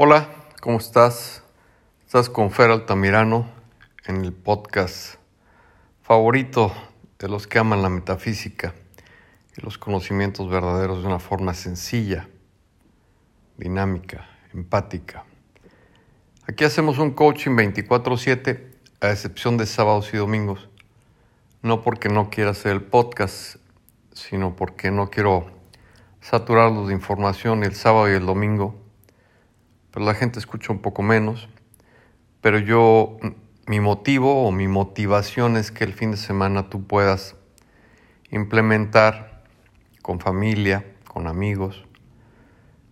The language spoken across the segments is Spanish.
Hola, ¿cómo estás? Estás con Fer Altamirano en el podcast favorito de los que aman la metafísica y los conocimientos verdaderos de una forma sencilla, dinámica, empática. Aquí hacemos un coaching 24/7 a excepción de sábados y domingos. No porque no quiera hacer el podcast, sino porque no quiero saturarlos de información el sábado y el domingo pero la gente escucha un poco menos. Pero yo, mi motivo o mi motivación es que el fin de semana tú puedas implementar con familia, con amigos,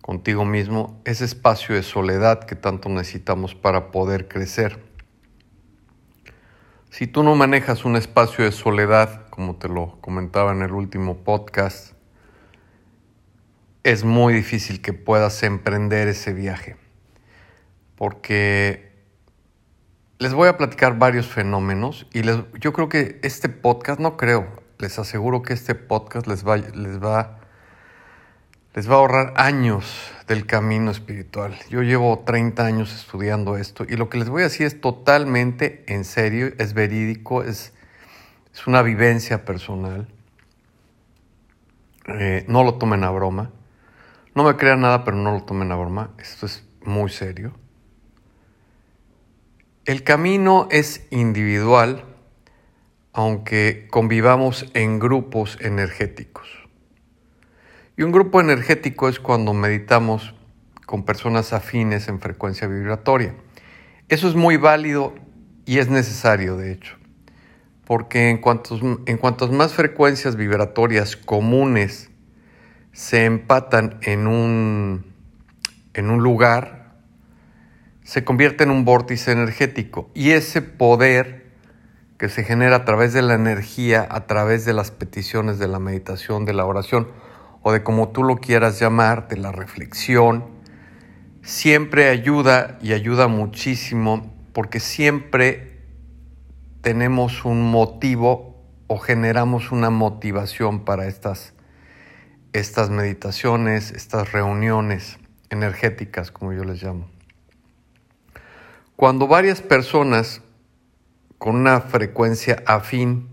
contigo mismo, ese espacio de soledad que tanto necesitamos para poder crecer. Si tú no manejas un espacio de soledad, como te lo comentaba en el último podcast, es muy difícil que puedas emprender ese viaje porque les voy a platicar varios fenómenos y les, yo creo que este podcast, no creo, les aseguro que este podcast les va, les va, les va a ahorrar años del camino espiritual. Yo llevo 30 años estudiando esto y lo que les voy a decir es totalmente en serio, es verídico, es, es una vivencia personal. Eh, no lo tomen a broma. No me crean nada, pero no lo tomen a broma. Esto es muy serio. El camino es individual, aunque convivamos en grupos energéticos. Y un grupo energético es cuando meditamos con personas afines en frecuencia vibratoria. Eso es muy válido y es necesario, de hecho, porque en cuantos, en cuantas más frecuencias vibratorias comunes se empatan en un, en un lugar, se convierte en un vórtice energético y ese poder que se genera a través de la energía, a través de las peticiones de la meditación, de la oración o de como tú lo quieras llamar, de la reflexión, siempre ayuda y ayuda muchísimo porque siempre tenemos un motivo o generamos una motivación para estas, estas meditaciones, estas reuniones energéticas, como yo les llamo. Cuando varias personas con una frecuencia afín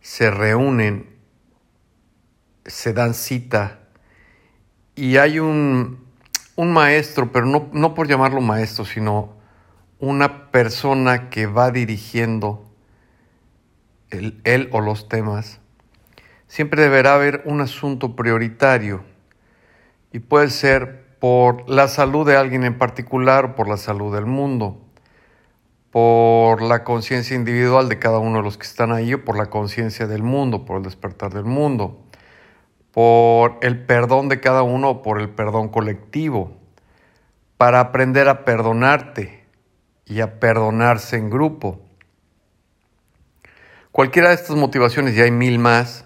se reúnen, se dan cita y hay un, maestro, pero no, no por llamarlo maestro, sino una persona que va dirigiendo el, él o los temas, siempre deberá haber un asunto prioritario y puede ser por la salud de alguien en particular por la salud del mundo, por la conciencia individual de cada uno de los que están ahí o por la conciencia del mundo, por el despertar del mundo, por el perdón de cada uno o por el perdón colectivo, para aprender a perdonarte y a perdonarse en grupo. Cualquiera de estas motivaciones, y hay mil más,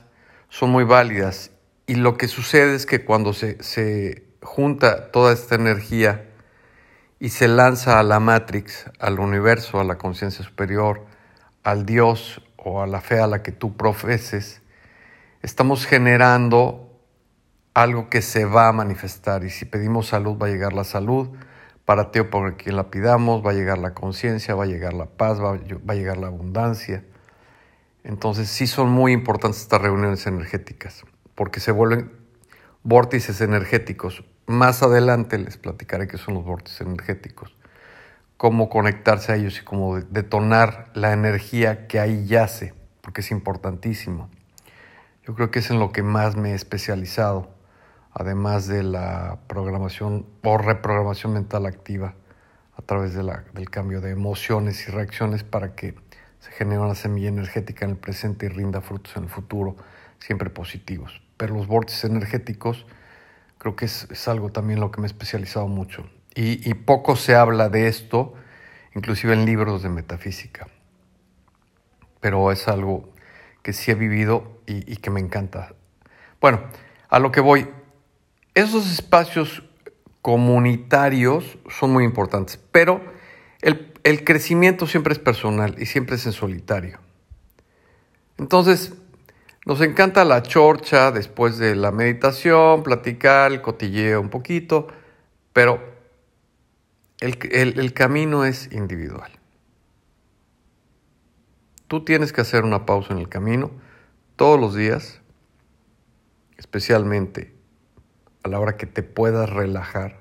son muy válidas. Y lo que sucede es que cuando se, se junta toda esta energía y se lanza a la Matrix, al universo, a la conciencia superior, al Dios o a la fe a la que tú profeses, estamos generando algo que se va a manifestar. Y si pedimos salud, va a llegar la salud. Para ti o por quien la pidamos, va a llegar la conciencia, va a llegar la paz, va, va a llegar la abundancia. Entonces sí son muy importantes estas reuniones energéticas, porque se vuelven vórtices energéticos. Más adelante les platicaré qué son los vórtices energéticos, cómo conectarse a ellos y cómo detonar la energía que ahí yace, porque es importantísimo. Yo creo que es en lo que más me he especializado, además de la programación o reprogramación mental activa a través del cambio de emociones y reacciones para que se genere una semilla energética en el presente y rinda frutos en el futuro, siempre positivos pero los vórtices energéticos creo que es, algo también lo que me he especializado mucho. Y, poco se habla de esto, inclusive en libros de metafísica. Pero es algo que sí he vivido y, que me encanta. Bueno, a lo que voy, esos espacios comunitarios son muy importantes, pero el, el, crecimiento siempre es personal y siempre es en solitario. Entonces, nos encanta la chorcha después de la meditación, platicar, el cotilleo un poquito, pero el, camino es individual. Tú tienes que hacer una pausa en el camino todos los días, especialmente a la hora que te puedas relajar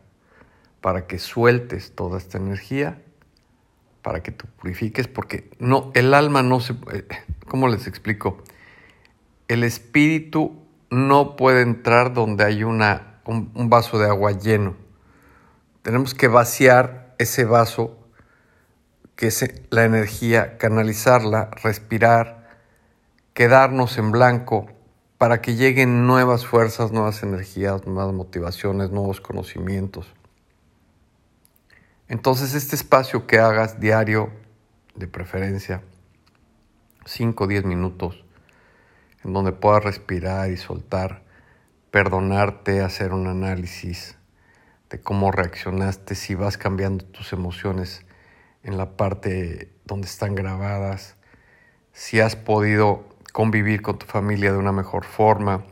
para que sueltes toda esta energía, para que te purifiques, porque no, el alma no se, eh, ¿cómo les explico? El espíritu no puede entrar donde hay una, un vaso de agua lleno. Tenemos que vaciar ese vaso, que es la energía, canalizarla, respirar, quedarnos en blanco para que lleguen nuevas fuerzas, nuevas energías, nuevas motivaciones, nuevos conocimientos. Entonces este espacio que hagas diario, de preferencia, 5 o 10 minutos, donde puedas respirar y soltar, perdonarte, hacer un análisis, de cómo reaccionaste, si vas cambiando tus emociones en la parte donde están grabadas, si has podido convivir con tu familia de una mejor forma,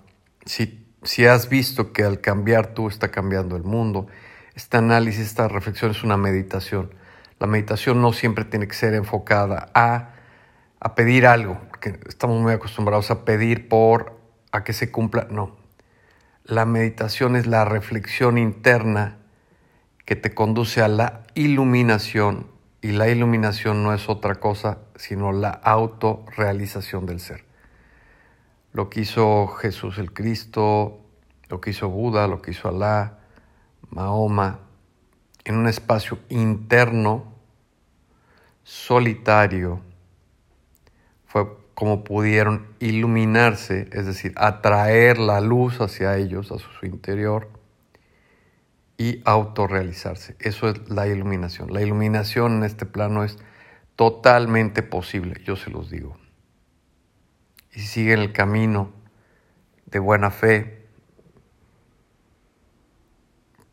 si, si has visto que al cambiar tú está cambiando el mundo. Este análisis, esta reflexión es una meditación. La meditación no siempre tiene que ser enfocada a, a pedir algo, porque estamos muy acostumbrados a pedir por a que se cumpla. No, la meditación es la reflexión interna que te conduce a la iluminación y la iluminación no es otra cosa sino la autorrealización del ser. Lo que hizo Jesús el Cristo, lo que hizo Buda, lo que hizo Alá, Mahoma, en un espacio interno, solitario, fue como pudieron iluminarse, es decir, atraer la luz hacia ellos, a su interior, y autorrealizarse. Eso es la iluminación. La iluminación en este plano es totalmente posible, yo se los digo. Y si siguen el camino de buena fe,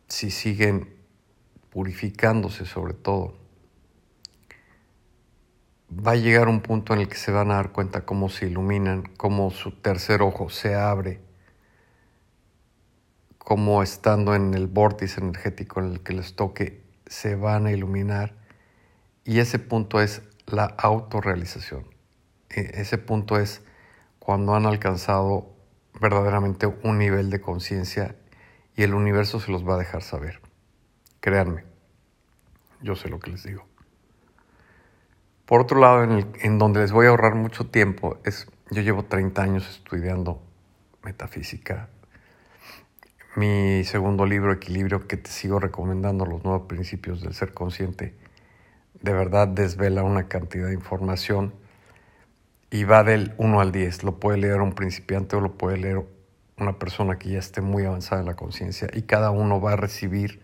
si siguen purificándose sobre todo, va a llegar un punto en el que se van a dar cuenta cómo se iluminan, cómo su tercer ojo se abre, cómo estando en el vórtice energético en el que les toque, se van a iluminar. Y ese punto es la autorrealización. E, ese punto es cuando han alcanzado verdaderamente un nivel de conciencia y el universo se los va a dejar saber. Créanme, yo sé lo que les digo. Por otro lado, en, donde les voy a ahorrar mucho tiempo, es, yo llevo 30 años estudiando metafísica. Mi segundo libro, Equilibrio, que te sigo recomendando, los nuevos principios del ser consciente, de verdad desvela una cantidad de información y va del 1 al 10. Lo puede leer un principiante o lo puede leer una persona que ya esté muy avanzada en la conciencia y cada uno va a recibir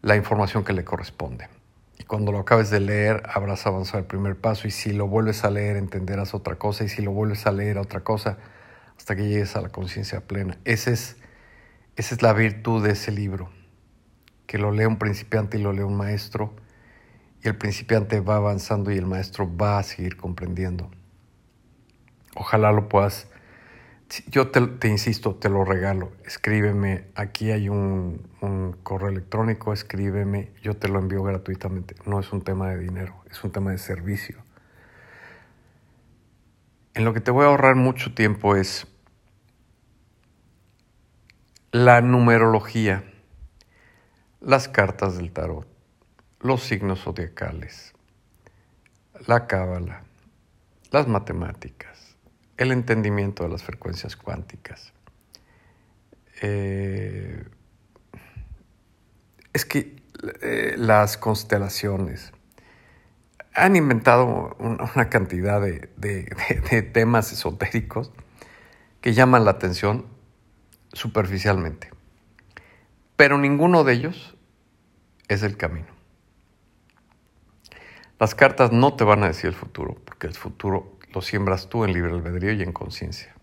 la información que le corresponde. Y cuando lo acabes de leer, habrás avanzado el primer paso. Y si lo vuelves a leer, entenderás otra cosa. Y si lo vuelves a leer, otra cosa, hasta que llegues a la conciencia plena. Esa es, esa es la virtud de ese libro. Que lo lee un principiante y lo lee un maestro. Y el principiante va avanzando y el maestro va a seguir comprendiendo. Ojalá lo puedas yo te, insisto, te lo regalo. Escríbeme, aquí hay un, correo electrónico, escríbeme, yo te lo envío gratuitamente. No es un tema de dinero, es un tema de servicio. En lo que te voy a ahorrar mucho tiempo es la numerología, las cartas del tarot, los signos zodiacales, la cábala, las matemáticas el entendimiento de las frecuencias cuánticas. Eh, es que eh, las constelaciones han inventado una cantidad de, de temas esotéricos que llaman la atención superficialmente, pero ninguno de ellos es el camino. Las cartas no te van a decir el futuro, porque el futuro lo siembras tú en libre albedrío y en conciencia.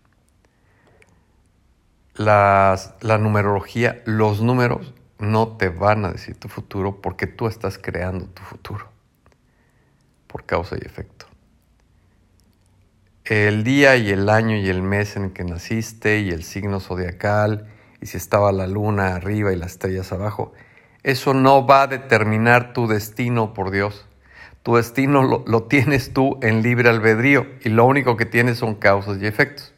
La, numerología, los números no te van a decir tu futuro porque tú estás creando tu futuro por causa y efecto. El día y el año y el mes en que naciste y el signo zodiacal y si estaba la luna arriba y las estrellas abajo, Eso no va a determinar tu destino, por Dios. Tu destino lo, tienes tú en libre albedrío y lo único que tienes son causas y efectos.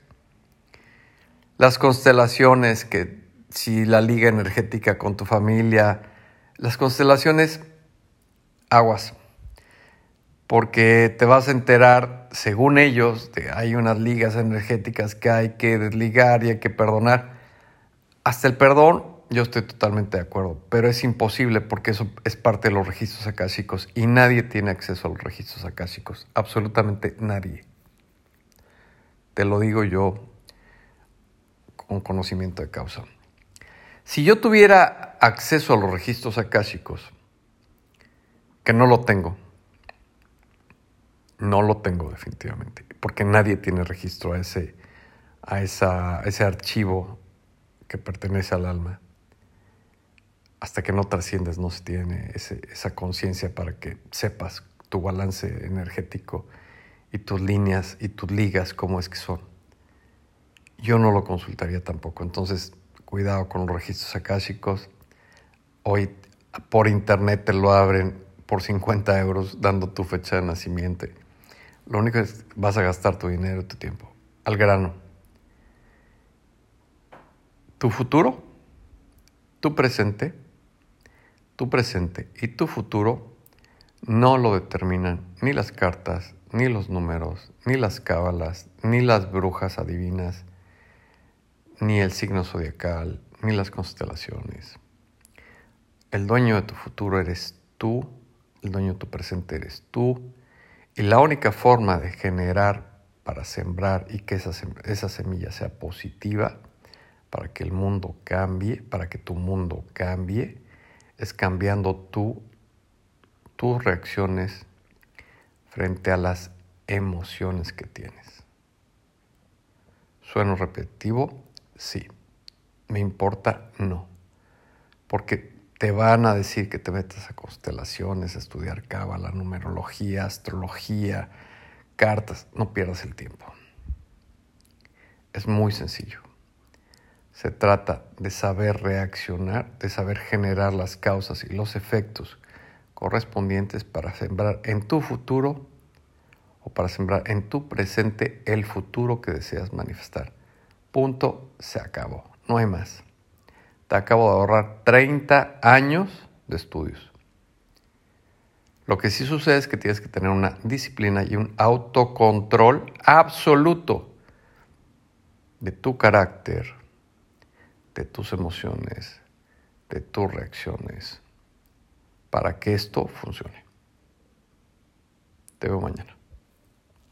Las constelaciones, que si la liga energética con tu familia, las constelaciones, aguas, porque te vas a enterar, según ellos, de, hay unas ligas energéticas que hay que desligar y hay que perdonar. Hasta el perdón yo estoy totalmente de acuerdo, pero es imposible porque eso es parte de los registros akáshicos y nadie tiene acceso a los registros akáshicos, absolutamente nadie. Te lo digo yo con conocimiento de causa. Si yo tuviera acceso a los registros akáshicos, que no lo tengo, no lo tengo definitivamente, porque nadie tiene registro a ese, a esa, a ese archivo que pertenece al alma hasta que no trasciendes no se tiene esa conciencia para que sepas tu balance energético y tus líneas y tus ligas cómo es que son. Yo no lo consultaría tampoco, entonces cuidado con los registros akáshicos. Hoy por internet te lo abren por 50 euros dando tu fecha de nacimiento. Lo único es vas a gastar tu dinero y tu tiempo. Al grano. Tu futuro, tu presente tu presente y tu futuro no lo determinan ni las cartas, ni los números, ni las cábalas, ni las brujas adivinas, ni el signo zodiacal, ni las constelaciones. El dueño de tu futuro eres tú, el dueño de tu presente eres tú, y la única forma de generar para sembrar y que esa, esa semilla sea positiva, para que el mundo cambie, para que tu mundo cambie, es cambiando tú, tus reacciones frente a las emociones que tienes. ¿Sueno repetitivo? Sí. ¿Me importa? No. Porque te van a decir que te metas a constelaciones, a estudiar cábala, numerología, astrología, cartas. No pierdas el tiempo. Es muy sencillo. Se trata de saber reaccionar, de saber generar las causas y los efectos correspondientes para sembrar en tu futuro o para sembrar en tu presente el futuro que deseas manifestar. Punto, se acabó. No hay más. Te acabo de ahorrar 30 años de estudios. Lo que sí sucede es que tienes que tener una disciplina y un autocontrol absoluto de tu carácter, de tus emociones, de tus reacciones, para que esto funcione. Te veo mañana.